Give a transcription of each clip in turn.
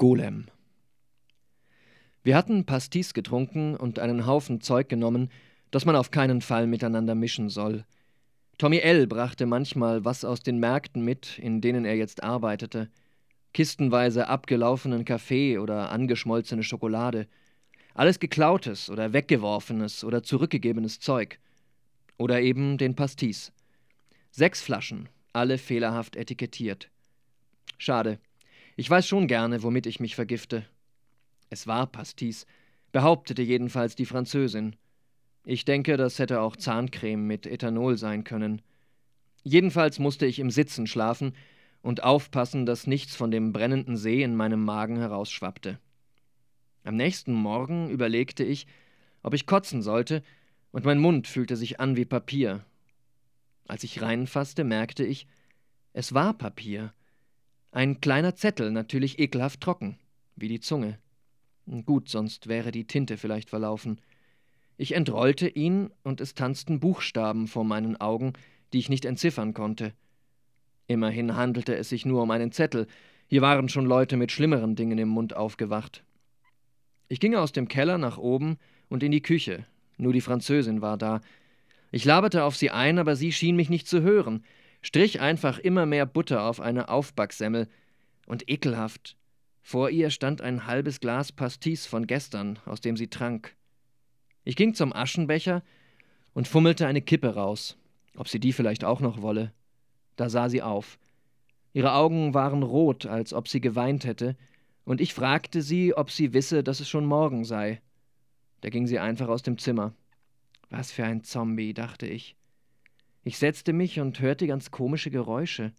Golem. Wir hatten Pastis getrunken und einen Haufen Zeug genommen, das man auf keinen Fall miteinander mischen soll. Tommy L. brachte manchmal was aus den Märkten mit, in denen er jetzt arbeitete. Kistenweise abgelaufenen Kaffee oder angeschmolzene Schokolade. Alles geklautes oder weggeworfenes oder zurückgegebenes Zeug. Oder eben den Pastis. Sechs Flaschen, alle fehlerhaft etikettiert. Schade. Ich weiß schon gerne, womit ich mich vergifte. Es war Pastis, behauptete jedenfalls die Französin. Ich denke, das hätte auch Zahncreme mit Ethanol sein können. Jedenfalls musste ich im Sitzen schlafen und aufpassen, dass nichts von dem brennenden See in meinem Magen herausschwappte. Am nächsten Morgen überlegte ich, ob ich kotzen sollte, und mein Mund fühlte sich an wie Papier. Als ich reinfasste, merkte ich, es war Papier. Ein kleiner Zettel, natürlich ekelhaft trocken, wie die Zunge. Gut, sonst wäre die Tinte vielleicht verlaufen. Ich entrollte ihn, und es tanzten Buchstaben vor meinen Augen, die ich nicht entziffern konnte. Immerhin handelte es sich nur um einen Zettel, hier waren schon Leute mit schlimmeren Dingen im Mund aufgewacht. Ich ging aus dem Keller nach oben und in die Küche, nur die Französin war da. Ich laberte auf sie ein, aber sie schien mich nicht zu hören strich einfach immer mehr Butter auf eine Aufbacksemmel. Und ekelhaft. Vor ihr stand ein halbes Glas Pastis von gestern, aus dem sie trank. Ich ging zum Aschenbecher und fummelte eine Kippe raus, ob sie die vielleicht auch noch wolle. Da sah sie auf. Ihre Augen waren rot, als ob sie geweint hätte, und ich fragte sie, ob sie wisse, dass es schon morgen sei. Da ging sie einfach aus dem Zimmer. Was für ein Zombie, dachte ich. Ich setzte mich und hörte ganz komische Geräusche.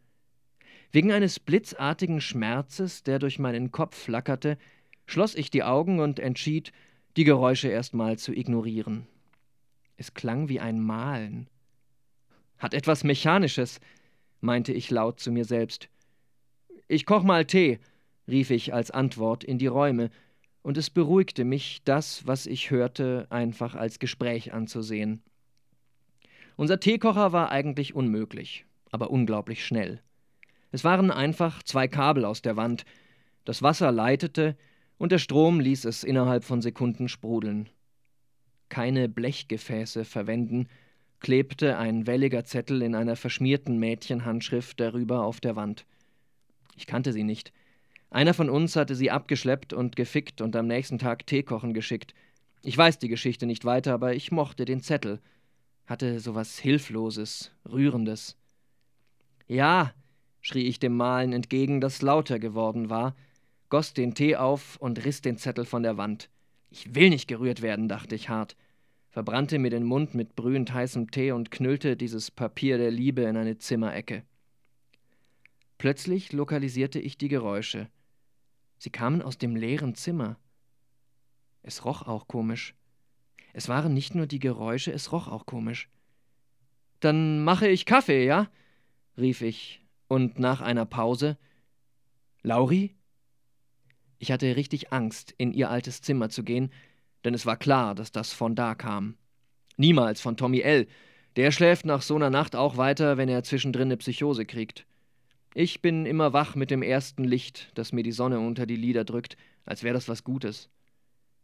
Wegen eines blitzartigen Schmerzes, der durch meinen Kopf flackerte, schloss ich die Augen und entschied, die Geräusche erstmal zu ignorieren. Es klang wie ein Malen. Hat etwas Mechanisches, meinte ich laut zu mir selbst. Ich koch mal Tee, rief ich als Antwort in die Räume, und es beruhigte mich, das, was ich hörte, einfach als Gespräch anzusehen. Unser Teekocher war eigentlich unmöglich, aber unglaublich schnell. Es waren einfach zwei Kabel aus der Wand, das Wasser leitete und der Strom ließ es innerhalb von Sekunden sprudeln. Keine Blechgefäße verwenden, klebte ein welliger Zettel in einer verschmierten Mädchenhandschrift darüber auf der Wand. Ich kannte sie nicht. Einer von uns hatte sie abgeschleppt und gefickt und am nächsten Tag Tee kochen geschickt. Ich weiß die Geschichte nicht weiter, aber ich mochte den Zettel hatte so was Hilfloses, Rührendes. Ja, schrie ich dem Malen entgegen, das lauter geworden war, goss den Tee auf und riss den Zettel von der Wand. Ich will nicht gerührt werden, dachte ich hart, verbrannte mir den Mund mit brühend heißem Tee und knüllte dieses Papier der Liebe in eine Zimmerecke. Plötzlich lokalisierte ich die Geräusche. Sie kamen aus dem leeren Zimmer. Es roch auch komisch. Es waren nicht nur die Geräusche, es roch auch komisch. Dann mache ich Kaffee, ja? rief ich, und nach einer Pause Lauri? Ich hatte richtig Angst, in ihr altes Zimmer zu gehen, denn es war klar, dass das von da kam. Niemals von Tommy L. Der schläft nach so einer Nacht auch weiter, wenn er zwischendrin eine Psychose kriegt. Ich bin immer wach mit dem ersten Licht, das mir die Sonne unter die Lider drückt, als wäre das was Gutes.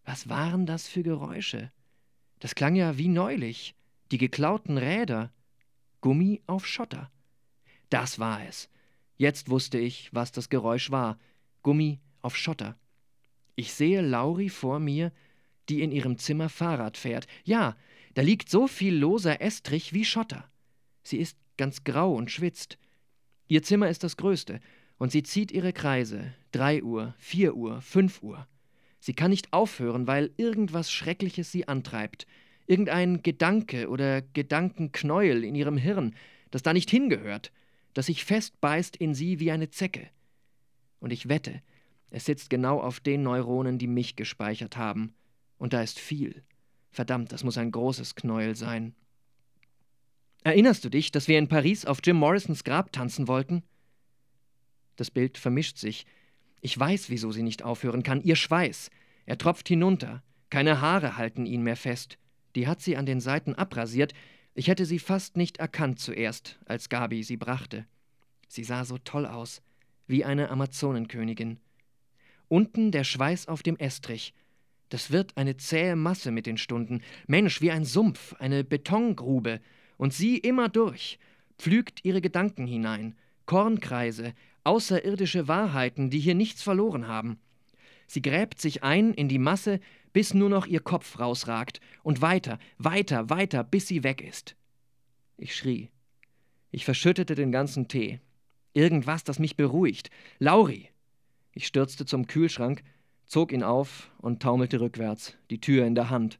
Was waren das für Geräusche? Das klang ja wie neulich. Die geklauten Räder. Gummi auf Schotter. Das war es. Jetzt wusste ich, was das Geräusch war. Gummi auf Schotter. Ich sehe Lauri vor mir, die in ihrem Zimmer Fahrrad fährt. Ja, da liegt so viel loser Estrich wie Schotter. Sie ist ganz grau und schwitzt. Ihr Zimmer ist das größte, und sie zieht ihre Kreise. Drei Uhr, vier Uhr, fünf Uhr. Sie kann nicht aufhören, weil irgendwas Schreckliches sie antreibt. Irgendein Gedanke oder Gedankenknäuel in ihrem Hirn, das da nicht hingehört, das sich festbeißt in sie wie eine Zecke. Und ich wette, es sitzt genau auf den Neuronen, die mich gespeichert haben. Und da ist viel. Verdammt, das muss ein großes Knäuel sein. Erinnerst du dich, dass wir in Paris auf Jim Morrisons Grab tanzen wollten? Das Bild vermischt sich, ich weiß, wieso sie nicht aufhören kann. Ihr Schweiß. Er tropft hinunter. Keine Haare halten ihn mehr fest. Die hat sie an den Seiten abrasiert. Ich hätte sie fast nicht erkannt zuerst, als Gabi sie brachte. Sie sah so toll aus, wie eine Amazonenkönigin. unten der Schweiß auf dem Estrich. Das wird eine zähe Masse mit den Stunden. Mensch, wie ein Sumpf, eine Betongrube. Und sie immer durch, pflügt ihre Gedanken hinein, Kornkreise, außerirdische Wahrheiten, die hier nichts verloren haben. Sie gräbt sich ein in die Masse, bis nur noch ihr Kopf rausragt, und weiter, weiter, weiter, bis sie weg ist. Ich schrie. Ich verschüttete den ganzen Tee. Irgendwas, das mich beruhigt. Lauri! Ich stürzte zum Kühlschrank, zog ihn auf und taumelte rückwärts, die Tür in der Hand.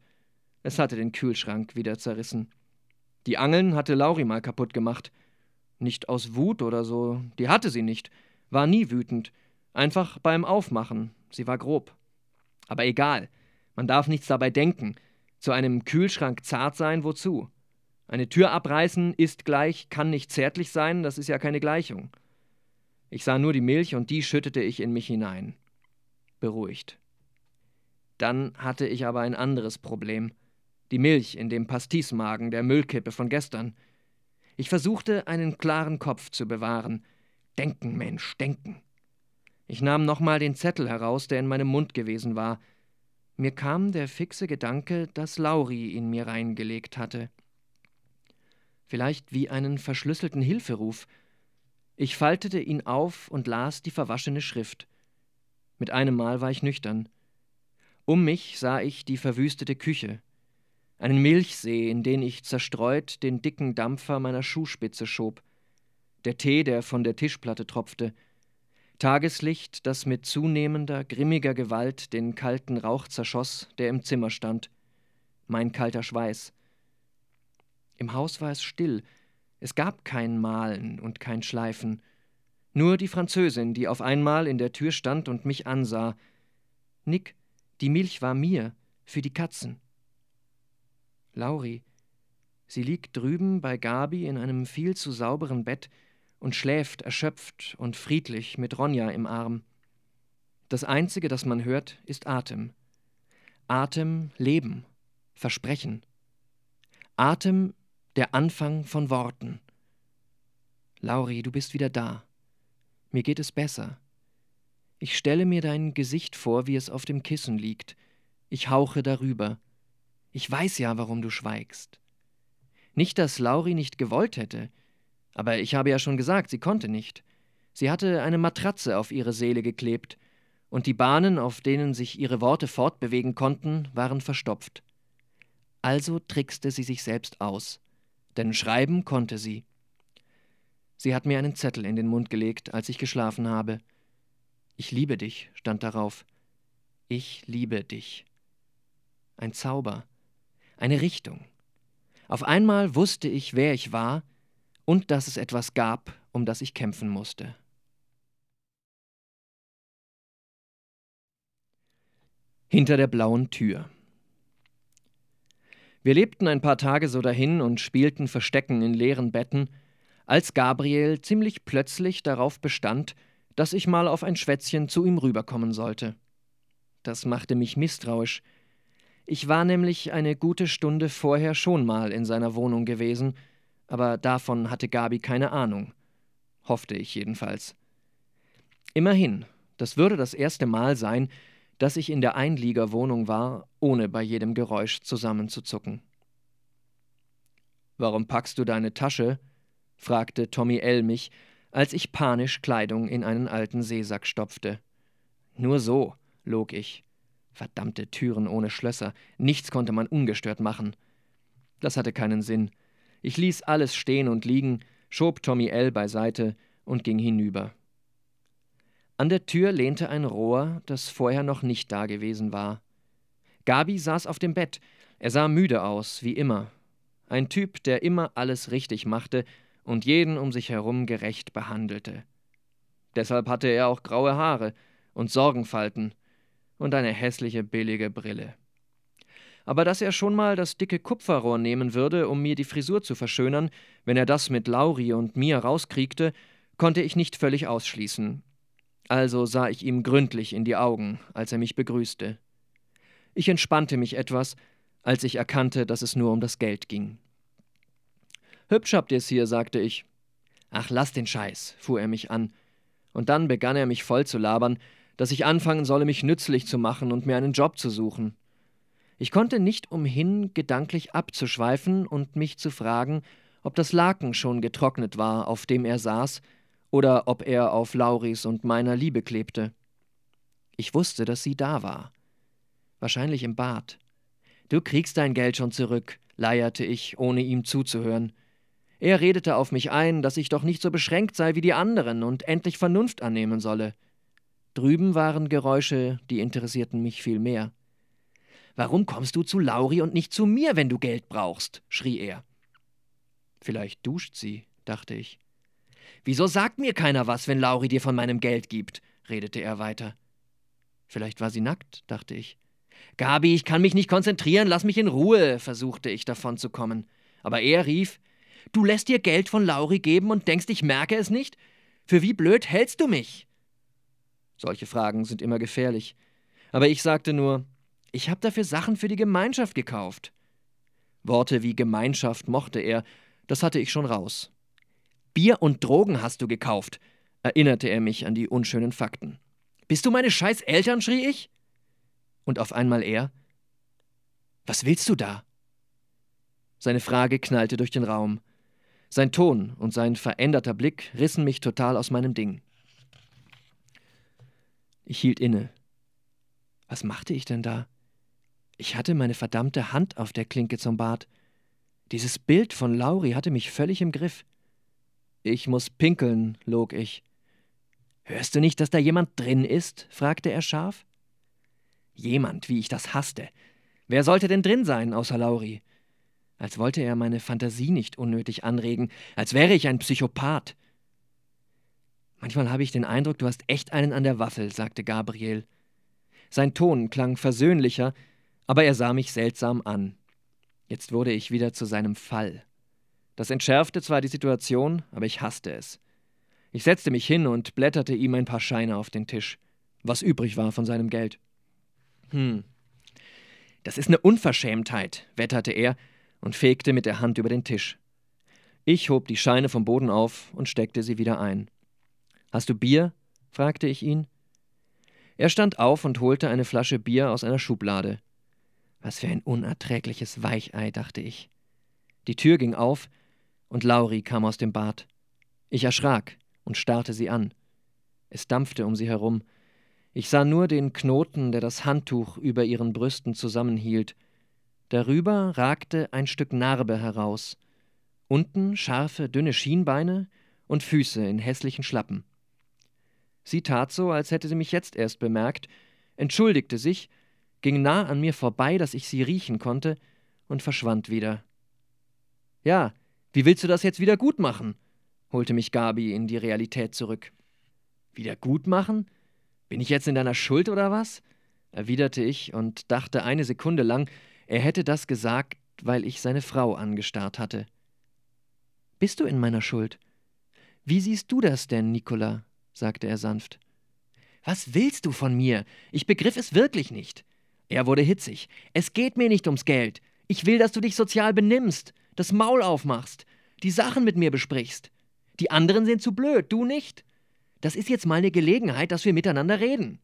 Es hatte den Kühlschrank wieder zerrissen. Die Angeln hatte Lauri mal kaputt gemacht. Nicht aus Wut oder so, die hatte sie nicht, war nie wütend, einfach beim Aufmachen, sie war grob. Aber egal, man darf nichts dabei denken. Zu einem Kühlschrank zart sein, wozu? Eine Tür abreißen ist gleich, kann nicht zärtlich sein, das ist ja keine Gleichung. Ich sah nur die Milch und die schüttete ich in mich hinein. Beruhigt. Dann hatte ich aber ein anderes Problem. Die Milch in dem Pastismagen der Müllkippe von gestern. Ich versuchte, einen klaren Kopf zu bewahren. Denken, Mensch, denken. Ich nahm nochmal den Zettel heraus, der in meinem Mund gewesen war. Mir kam der fixe Gedanke, dass Lauri ihn mir reingelegt hatte. Vielleicht wie einen verschlüsselten Hilferuf. Ich faltete ihn auf und las die verwaschene Schrift. Mit einem Mal war ich nüchtern. Um mich sah ich die verwüstete Küche, einen Milchsee, in den ich zerstreut den dicken Dampfer meiner Schuhspitze schob, der Tee, der von der Tischplatte tropfte, Tageslicht, das mit zunehmender, grimmiger Gewalt den kalten Rauch zerschoss, der im Zimmer stand, mein kalter Schweiß. Im Haus war es still, es gab kein Malen und kein Schleifen, nur die Französin, die auf einmal in der Tür stand und mich ansah. Nick, die Milch war mir, für die Katzen. Lauri, sie liegt drüben bei Gabi in einem viel zu sauberen Bett und schläft erschöpft und friedlich mit Ronja im Arm. Das Einzige, das man hört, ist Atem. Atem, Leben, Versprechen. Atem, der Anfang von Worten. Lauri, du bist wieder da. Mir geht es besser. Ich stelle mir dein Gesicht vor, wie es auf dem Kissen liegt. Ich hauche darüber. Ich weiß ja, warum du schweigst. Nicht, dass Lauri nicht gewollt hätte, aber ich habe ja schon gesagt, sie konnte nicht. Sie hatte eine Matratze auf ihre Seele geklebt, und die Bahnen, auf denen sich ihre Worte fortbewegen konnten, waren verstopft. Also trickste sie sich selbst aus, denn schreiben konnte sie. Sie hat mir einen Zettel in den Mund gelegt, als ich geschlafen habe. Ich liebe dich, stand darauf. Ich liebe dich. Ein Zauber, eine Richtung. Auf einmal wusste ich, wer ich war und dass es etwas gab, um das ich kämpfen musste. Hinter der blauen Tür. Wir lebten ein paar Tage so dahin und spielten Verstecken in leeren Betten, als Gabriel ziemlich plötzlich darauf bestand, dass ich mal auf ein Schwätzchen zu ihm rüberkommen sollte. Das machte mich misstrauisch, ich war nämlich eine gute Stunde vorher schon mal in seiner Wohnung gewesen, aber davon hatte Gabi keine Ahnung. Hoffte ich jedenfalls. Immerhin, das würde das erste Mal sein, dass ich in der Einliegerwohnung war, ohne bei jedem Geräusch zusammenzuzucken. Warum packst du deine Tasche? fragte Tommy L. mich, als ich panisch Kleidung in einen alten Seesack stopfte. Nur so, log ich. Verdammte Türen ohne Schlösser, nichts konnte man ungestört machen. Das hatte keinen Sinn. Ich ließ alles stehen und liegen, schob Tommy L. beiseite und ging hinüber. An der Tür lehnte ein Rohr, das vorher noch nicht dagewesen war. Gabi saß auf dem Bett. Er sah müde aus, wie immer. Ein Typ, der immer alles richtig machte und jeden um sich herum gerecht behandelte. Deshalb hatte er auch graue Haare und Sorgenfalten und eine hässliche billige Brille. Aber dass er schon mal das dicke Kupferrohr nehmen würde, um mir die Frisur zu verschönern, wenn er das mit Lauri und mir rauskriegte, konnte ich nicht völlig ausschließen. Also sah ich ihm gründlich in die Augen, als er mich begrüßte. Ich entspannte mich etwas, als ich erkannte, dass es nur um das Geld ging. Hübsch habt ihr's hier, sagte ich. Ach, lass den Scheiß, fuhr er mich an. Und dann begann er mich voll zu labern, dass ich anfangen solle, mich nützlich zu machen und mir einen Job zu suchen. Ich konnte nicht umhin, gedanklich abzuschweifen und mich zu fragen, ob das Laken schon getrocknet war, auf dem er saß, oder ob er auf Lauris und meiner Liebe klebte. Ich wusste, dass sie da war. Wahrscheinlich im Bad. Du kriegst dein Geld schon zurück, leierte ich, ohne ihm zuzuhören. Er redete auf mich ein, dass ich doch nicht so beschränkt sei wie die anderen und endlich Vernunft annehmen solle. Drüben waren Geräusche, die interessierten mich viel mehr. Warum kommst du zu Lauri und nicht zu mir, wenn du Geld brauchst? schrie er. Vielleicht duscht sie, dachte ich. Wieso sagt mir keiner was, wenn Lauri dir von meinem Geld gibt? redete er weiter. Vielleicht war sie nackt, dachte ich. Gabi, ich kann mich nicht konzentrieren, lass mich in Ruhe, versuchte ich davon zu kommen. Aber er rief: Du lässt dir Geld von Lauri geben und denkst, ich merke es nicht? Für wie blöd hältst du mich? Solche Fragen sind immer gefährlich. Aber ich sagte nur: Ich habe dafür Sachen für die Gemeinschaft gekauft. Worte wie Gemeinschaft mochte er, das hatte ich schon raus. Bier und Drogen hast du gekauft, erinnerte er mich an die unschönen Fakten. Bist du meine scheiß Eltern? schrie ich. Und auf einmal er: Was willst du da? Seine Frage knallte durch den Raum. Sein Ton und sein veränderter Blick rissen mich total aus meinem Ding. Ich hielt inne. Was machte ich denn da? Ich hatte meine verdammte Hand auf der Klinke zum Bad. Dieses Bild von Lauri hatte mich völlig im Griff. Ich muss pinkeln, log ich. Hörst du nicht, dass da jemand drin ist? fragte er scharf. Jemand, wie ich das hasste. Wer sollte denn drin sein, außer Lauri? Als wollte er meine Fantasie nicht unnötig anregen, als wäre ich ein Psychopath. Manchmal habe ich den Eindruck, du hast echt einen an der Waffel, sagte Gabriel. Sein Ton klang versöhnlicher, aber er sah mich seltsam an. Jetzt wurde ich wieder zu seinem Fall. Das entschärfte zwar die Situation, aber ich hasste es. Ich setzte mich hin und blätterte ihm ein paar Scheine auf den Tisch, was übrig war von seinem Geld. Hm. Das ist eine Unverschämtheit, wetterte er und fegte mit der Hand über den Tisch. Ich hob die Scheine vom Boden auf und steckte sie wieder ein. Hast du Bier? fragte ich ihn. Er stand auf und holte eine Flasche Bier aus einer Schublade. Was für ein unerträgliches Weichei, dachte ich. Die Tür ging auf, und Lauri kam aus dem Bad. Ich erschrak und starrte sie an. Es dampfte um sie herum. Ich sah nur den Knoten, der das Handtuch über ihren Brüsten zusammenhielt. Darüber ragte ein Stück Narbe heraus. Unten scharfe, dünne Schienbeine und Füße in hässlichen Schlappen. Sie tat so, als hätte sie mich jetzt erst bemerkt, entschuldigte sich ging nah an mir vorbei, dass ich sie riechen konnte, und verschwand wieder. Ja, wie willst du das jetzt wieder gut machen? holte mich Gabi in die Realität zurück. Wieder gut machen? Bin ich jetzt in deiner Schuld oder was? erwiderte ich und dachte eine Sekunde lang, er hätte das gesagt, weil ich seine Frau angestarrt hatte. Bist du in meiner Schuld? Wie siehst du das denn, Nicola? Sagte er sanft. Was willst du von mir? Ich begriff es wirklich nicht. Er wurde hitzig. Es geht mir nicht ums Geld. Ich will, dass du dich sozial benimmst, das Maul aufmachst, die Sachen mit mir besprichst. Die anderen sind zu blöd, du nicht. Das ist jetzt mal eine Gelegenheit, dass wir miteinander reden.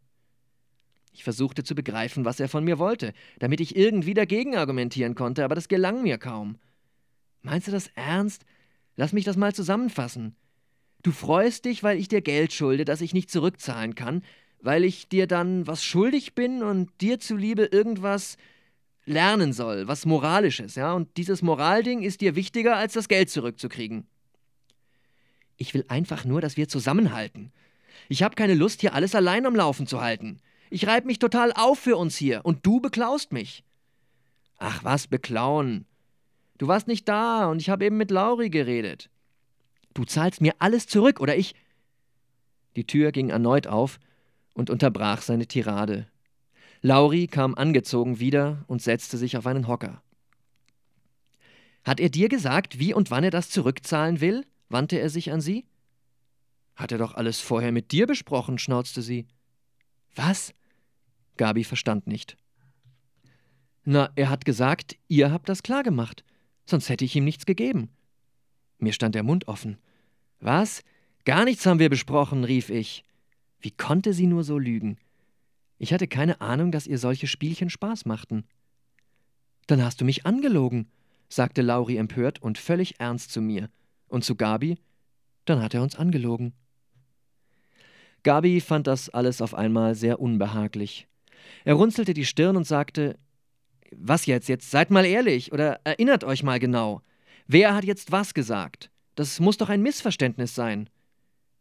Ich versuchte zu begreifen, was er von mir wollte, damit ich irgendwie dagegen argumentieren konnte, aber das gelang mir kaum. Meinst du das ernst? Lass mich das mal zusammenfassen. Du freust dich, weil ich dir Geld schulde, das ich nicht zurückzahlen kann, weil ich dir dann was schuldig bin und dir zuliebe irgendwas lernen soll, was moralisches, ja? Und dieses Moralding ist dir wichtiger, als das Geld zurückzukriegen. Ich will einfach nur, dass wir zusammenhalten. Ich habe keine Lust, hier alles allein am Laufen zu halten. Ich reibe mich total auf für uns hier und du beklaust mich. Ach was, beklauen. Du warst nicht da und ich habe eben mit Lauri geredet. Du zahlst mir alles zurück oder ich. Die Tür ging erneut auf und unterbrach seine Tirade. Lauri kam angezogen wieder und setzte sich auf einen Hocker. Hat er dir gesagt, wie und wann er das zurückzahlen will? wandte er sich an sie. Hat er doch alles vorher mit dir besprochen, schnauzte sie. Was? Gabi verstand nicht. Na, er hat gesagt, ihr habt das klargemacht, sonst hätte ich ihm nichts gegeben. Mir stand der Mund offen. Was? Gar nichts haben wir besprochen, rief ich. Wie konnte sie nur so lügen? Ich hatte keine Ahnung, dass ihr solche Spielchen Spaß machten. Dann hast du mich angelogen, sagte Lauri empört und völlig ernst zu mir. Und zu Gabi? Dann hat er uns angelogen. Gabi fand das alles auf einmal sehr unbehaglich. Er runzelte die Stirn und sagte: Was jetzt? Jetzt seid mal ehrlich oder erinnert euch mal genau. Wer hat jetzt was gesagt? Das muss doch ein Missverständnis sein.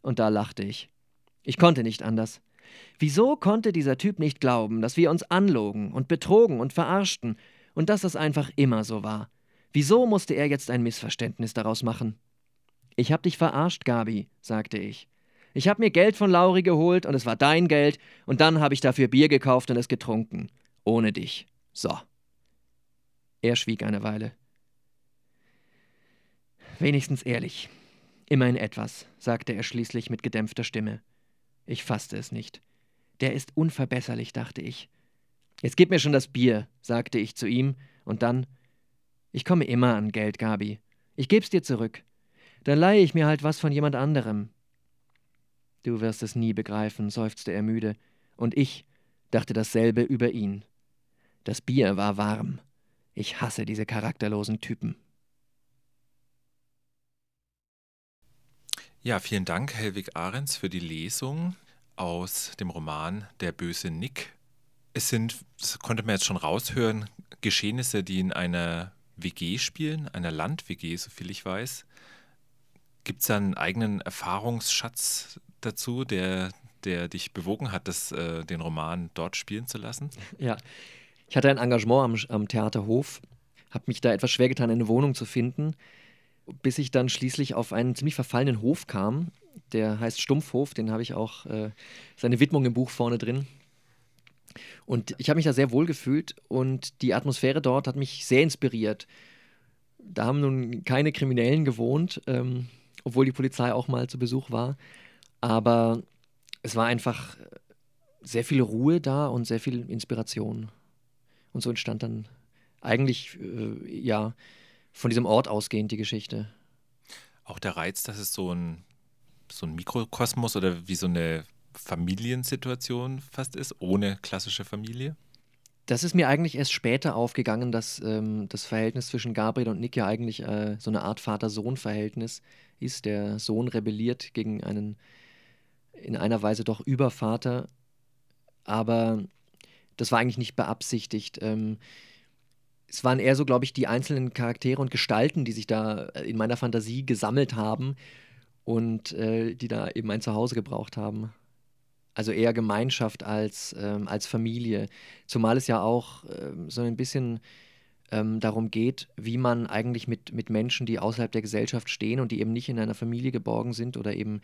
Und da lachte ich. Ich konnte nicht anders. Wieso konnte dieser Typ nicht glauben, dass wir uns anlogen und betrogen und verarschten und dass das einfach immer so war? Wieso musste er jetzt ein Missverständnis daraus machen? Ich hab dich verarscht, Gabi, sagte ich. Ich hab mir Geld von Lauri geholt und es war dein Geld und dann habe ich dafür Bier gekauft und es getrunken. Ohne dich. So. Er schwieg eine Weile. Wenigstens ehrlich. Immerhin etwas, sagte er schließlich mit gedämpfter Stimme. Ich fasste es nicht. Der ist unverbesserlich, dachte ich. Jetzt gib mir schon das Bier, sagte ich zu ihm, und dann Ich komme immer an Geld, Gabi. Ich geb's dir zurück. Dann leihe ich mir halt was von jemand anderem. Du wirst es nie begreifen, seufzte er müde, und ich dachte dasselbe über ihn. Das Bier war warm. Ich hasse diese charakterlosen Typen. Ja, vielen Dank, Helwig Ahrens, für die Lesung aus dem Roman Der böse Nick. Es sind, das konnte man jetzt schon raushören, Geschehnisse, die in einer WG spielen, einer Land-WG, soviel ich weiß. Gibt es da einen eigenen Erfahrungsschatz dazu, der, der dich bewogen hat, das, äh, den Roman dort spielen zu lassen? Ja, ich hatte ein Engagement am, am Theaterhof, habe mich da etwas schwer getan, eine Wohnung zu finden bis ich dann schließlich auf einen ziemlich verfallenen Hof kam. Der heißt Stumpfhof, den habe ich auch, äh, seine Widmung im Buch vorne drin. Und ich habe mich da sehr wohl gefühlt und die Atmosphäre dort hat mich sehr inspiriert. Da haben nun keine Kriminellen gewohnt, ähm, obwohl die Polizei auch mal zu Besuch war. Aber es war einfach sehr viel Ruhe da und sehr viel Inspiration. Und so entstand dann eigentlich, äh, ja, von diesem Ort ausgehend die Geschichte. Auch der Reiz, dass es so ein, so ein Mikrokosmos oder wie so eine Familiensituation fast ist, ohne klassische Familie? Das ist mir eigentlich erst später aufgegangen, dass ähm, das Verhältnis zwischen Gabriel und Nick ja eigentlich äh, so eine Art Vater-Sohn-Verhältnis ist. Der Sohn rebelliert gegen einen in einer Weise doch Übervater, aber das war eigentlich nicht beabsichtigt. Ähm, es waren eher so, glaube ich, die einzelnen Charaktere und Gestalten, die sich da äh, in meiner Fantasie gesammelt haben und äh, die da eben ein Zuhause gebraucht haben. Also eher Gemeinschaft als, ähm, als Familie. Zumal es ja auch ähm, so ein bisschen ähm, darum geht, wie man eigentlich mit, mit Menschen, die außerhalb der Gesellschaft stehen und die eben nicht in einer Familie geborgen sind oder eben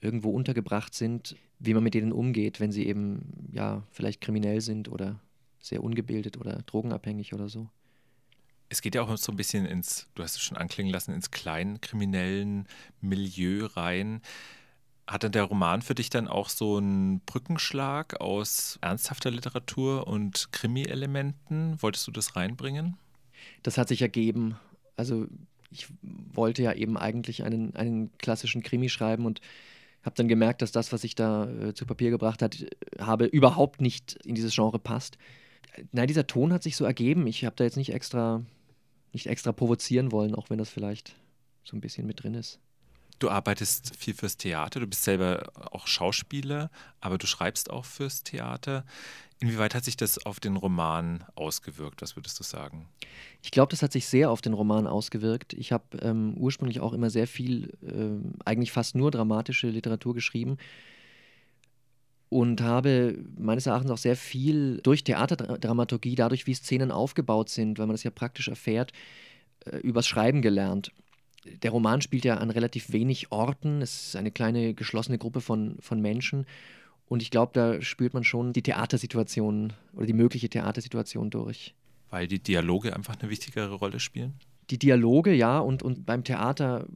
irgendwo untergebracht sind, wie man mit denen umgeht, wenn sie eben ja vielleicht kriminell sind oder sehr ungebildet oder drogenabhängig oder so es geht ja auch so ein bisschen ins, du hast es schon anklingen lassen, ins kleinkriminellen Milieu rein. Hat dann der Roman für dich dann auch so einen Brückenschlag aus ernsthafter Literatur und Krimi-Elementen? Wolltest du das reinbringen? Das hat sich ergeben. Also ich wollte ja eben eigentlich einen, einen klassischen Krimi schreiben und habe dann gemerkt, dass das, was ich da äh, zu Papier gebracht hat, habe, überhaupt nicht in dieses Genre passt. Nein, dieser Ton hat sich so ergeben. Ich habe da jetzt nicht extra nicht extra provozieren wollen, auch wenn das vielleicht so ein bisschen mit drin ist. Du arbeitest viel fürs Theater, du bist selber auch Schauspieler, aber du schreibst auch fürs Theater. Inwieweit hat sich das auf den Roman ausgewirkt? Was würdest du sagen? Ich glaube, das hat sich sehr auf den Roman ausgewirkt. Ich habe ähm, ursprünglich auch immer sehr viel, äh, eigentlich fast nur dramatische Literatur geschrieben und habe meines Erachtens auch sehr viel durch Theaterdramaturgie, dadurch, wie Szenen aufgebaut sind, weil man das ja praktisch erfährt, äh, übers Schreiben gelernt. Der Roman spielt ja an relativ wenig Orten. Es ist eine kleine geschlossene Gruppe von, von Menschen. Und ich glaube, da spürt man schon die Theatersituation oder die mögliche Theatersituation durch. Weil die Dialoge einfach eine wichtigere Rolle spielen? Die Dialoge, ja, und, und beim Theater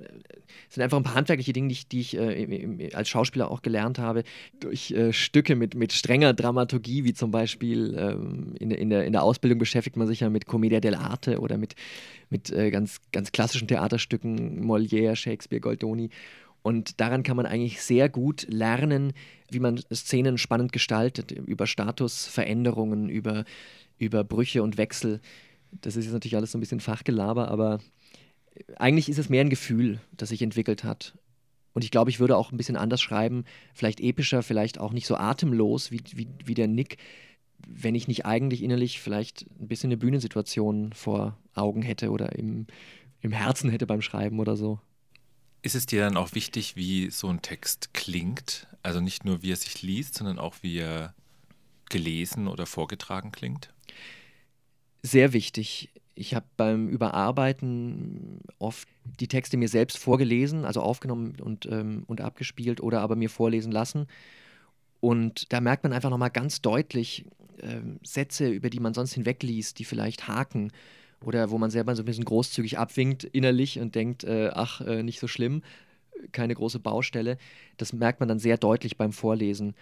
äh, sind einfach ein paar handwerkliche Dinge, die ich, die ich äh, als Schauspieler auch gelernt habe, durch äh, Stücke mit, mit strenger Dramaturgie, wie zum Beispiel ähm, in, in, der, in der Ausbildung beschäftigt man sich ja mit Commedia dell'arte oder mit, mit äh, ganz, ganz klassischen Theaterstücken, Molière, Shakespeare, Goldoni. Und daran kann man eigentlich sehr gut lernen, wie man Szenen spannend gestaltet, über Statusveränderungen, über, über Brüche und Wechsel. Das ist jetzt natürlich alles so ein bisschen Fachgelaber, aber eigentlich ist es mehr ein Gefühl, das sich entwickelt hat. Und ich glaube, ich würde auch ein bisschen anders schreiben, vielleicht epischer, vielleicht auch nicht so atemlos wie, wie, wie der Nick, wenn ich nicht eigentlich innerlich vielleicht ein bisschen eine Bühnensituation vor Augen hätte oder im, im Herzen hätte beim Schreiben oder so. Ist es dir dann auch wichtig, wie so ein Text klingt? Also nicht nur, wie er sich liest, sondern auch, wie er gelesen oder vorgetragen klingt? Sehr wichtig. Ich habe beim Überarbeiten oft die Texte mir selbst vorgelesen, also aufgenommen und, ähm, und abgespielt oder aber mir vorlesen lassen. Und da merkt man einfach nochmal ganz deutlich äh, Sätze, über die man sonst hinwegliest, die vielleicht haken oder wo man selber so ein bisschen großzügig abwinkt innerlich und denkt, äh, ach, äh, nicht so schlimm, keine große Baustelle. Das merkt man dann sehr deutlich beim Vorlesen.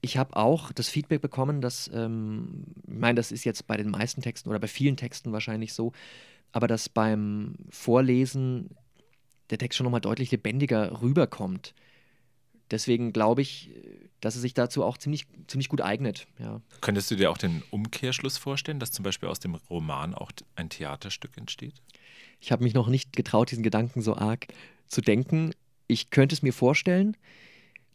Ich habe auch das Feedback bekommen, dass, ähm, ich meine, das ist jetzt bei den meisten Texten oder bei vielen Texten wahrscheinlich so, aber dass beim Vorlesen der Text schon nochmal deutlich lebendiger rüberkommt. Deswegen glaube ich, dass es sich dazu auch ziemlich, ziemlich gut eignet. Ja. Könntest du dir auch den Umkehrschluss vorstellen, dass zum Beispiel aus dem Roman auch ein Theaterstück entsteht? Ich habe mich noch nicht getraut, diesen Gedanken so arg zu denken. Ich könnte es mir vorstellen.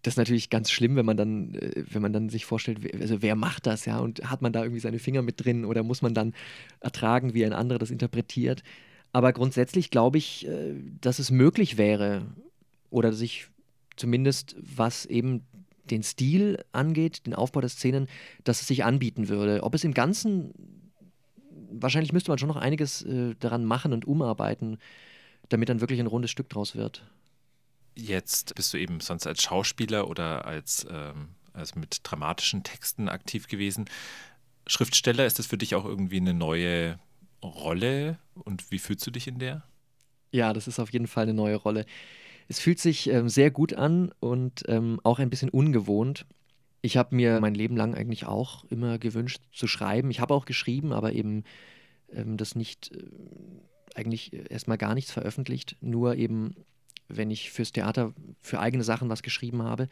Das ist natürlich ganz schlimm, wenn man dann, äh, wenn man dann sich vorstellt, also wer macht das, ja? Und hat man da irgendwie seine Finger mit drin oder muss man dann ertragen, wie ein anderer das interpretiert? Aber grundsätzlich glaube ich, äh, dass es möglich wäre oder sich zumindest was eben den Stil angeht, den Aufbau der Szenen, dass es sich anbieten würde. Ob es im Ganzen, wahrscheinlich müsste man schon noch einiges äh, daran machen und umarbeiten, damit dann wirklich ein rundes Stück draus wird. Jetzt bist du eben sonst als Schauspieler oder als, ähm, als mit dramatischen Texten aktiv gewesen. Schriftsteller, ist das für dich auch irgendwie eine neue Rolle und wie fühlst du dich in der? Ja, das ist auf jeden Fall eine neue Rolle. Es fühlt sich ähm, sehr gut an und ähm, auch ein bisschen ungewohnt. Ich habe mir mein Leben lang eigentlich auch immer gewünscht zu schreiben. Ich habe auch geschrieben, aber eben ähm, das nicht, äh, eigentlich erstmal gar nichts veröffentlicht, nur eben, wenn ich fürs Theater, für eigene Sachen was geschrieben habe.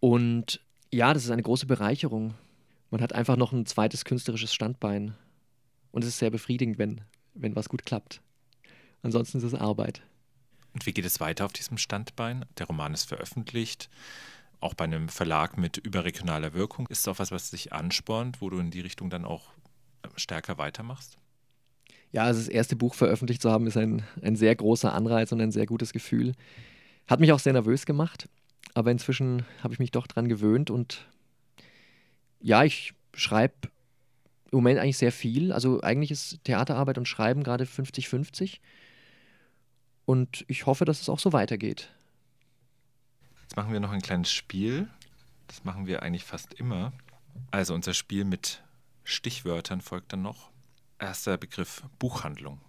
Und ja, das ist eine große Bereicherung. Man hat einfach noch ein zweites künstlerisches Standbein. Und es ist sehr befriedigend, wenn, wenn was gut klappt. Ansonsten ist es Arbeit. Und wie geht es weiter auf diesem Standbein? Der Roman ist veröffentlicht, auch bei einem Verlag mit überregionaler Wirkung. Ist es auch was, was dich anspornt, wo du in die Richtung dann auch äh, stärker weitermachst? Ja, also das erste Buch veröffentlicht zu haben, ist ein, ein sehr großer Anreiz und ein sehr gutes Gefühl. Hat mich auch sehr nervös gemacht, aber inzwischen habe ich mich doch dran gewöhnt und ja, ich schreibe im Moment eigentlich sehr viel. Also eigentlich ist Theaterarbeit und Schreiben gerade 50-50. Und ich hoffe, dass es auch so weitergeht. Jetzt machen wir noch ein kleines Spiel. Das machen wir eigentlich fast immer. Also unser Spiel mit Stichwörtern folgt dann noch. Erster Begriff Buchhandlung.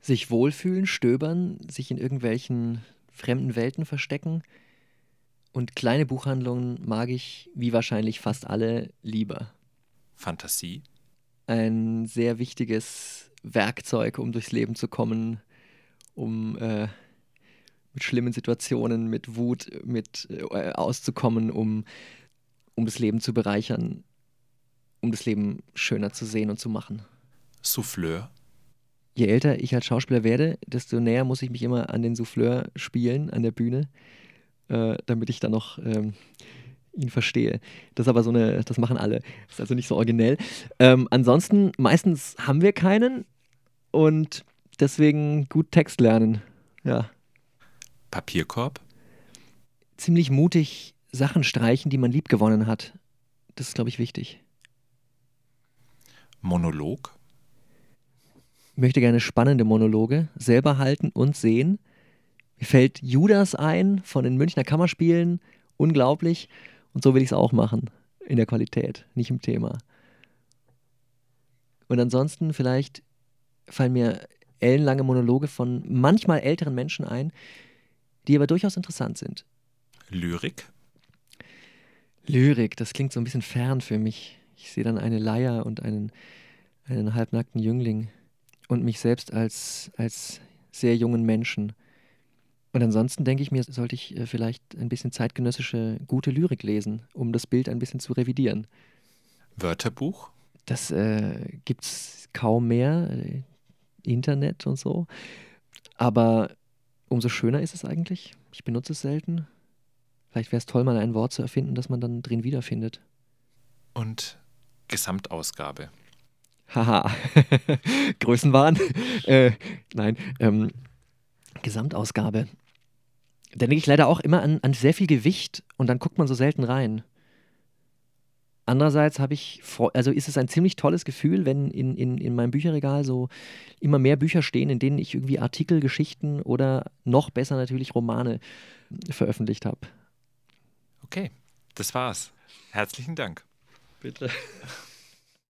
Sich wohlfühlen, stöbern, sich in irgendwelchen fremden Welten verstecken. Und kleine Buchhandlungen mag ich, wie wahrscheinlich fast alle, lieber. Fantasie. Ein sehr wichtiges Werkzeug, um durchs Leben zu kommen, um äh, mit schlimmen Situationen, mit Wut, mit äh, auszukommen, um, um das Leben zu bereichern, um das Leben schöner zu sehen und zu machen. Souffleur. Je älter ich als Schauspieler werde, desto näher muss ich mich immer an den Souffleur spielen, an der Bühne, äh, damit ich dann noch ähm, ihn verstehe. Das ist aber so eine, das machen alle. Das ist also nicht so originell. Ähm, ansonsten, meistens haben wir keinen und deswegen gut Text lernen. Ja. Papierkorb? Ziemlich mutig Sachen streichen, die man liebgewonnen hat. Das ist, glaube ich, wichtig. Monolog? Ich möchte gerne spannende Monologe selber halten und sehen. Mir fällt Judas ein von den Münchner Kammerspielen. Unglaublich. Und so will ich es auch machen. In der Qualität, nicht im Thema. Und ansonsten vielleicht fallen mir ellenlange Monologe von manchmal älteren Menschen ein, die aber durchaus interessant sind. Lyrik? Lyrik, das klingt so ein bisschen fern für mich. Ich sehe dann eine Leier und einen, einen halbnackten Jüngling und mich selbst als, als sehr jungen Menschen. Und ansonsten denke ich mir, sollte ich äh, vielleicht ein bisschen zeitgenössische gute Lyrik lesen, um das Bild ein bisschen zu revidieren. Wörterbuch? Das äh, gibt es kaum mehr. Äh, Internet und so. Aber umso schöner ist es eigentlich. Ich benutze es selten. Vielleicht wäre es toll, mal ein Wort zu erfinden, das man dann drin wiederfindet. Und Gesamtausgabe. Haha, Größenwahn. äh, nein, ähm, Gesamtausgabe. Da denke ich leider auch immer an, an sehr viel Gewicht und dann guckt man so selten rein. Andererseits habe ich, also ist es ein ziemlich tolles Gefühl, wenn in, in, in meinem Bücherregal so immer mehr Bücher stehen, in denen ich irgendwie Artikel, Geschichten oder noch besser natürlich Romane veröffentlicht habe. Okay, das war's. Herzlichen Dank. Bitte.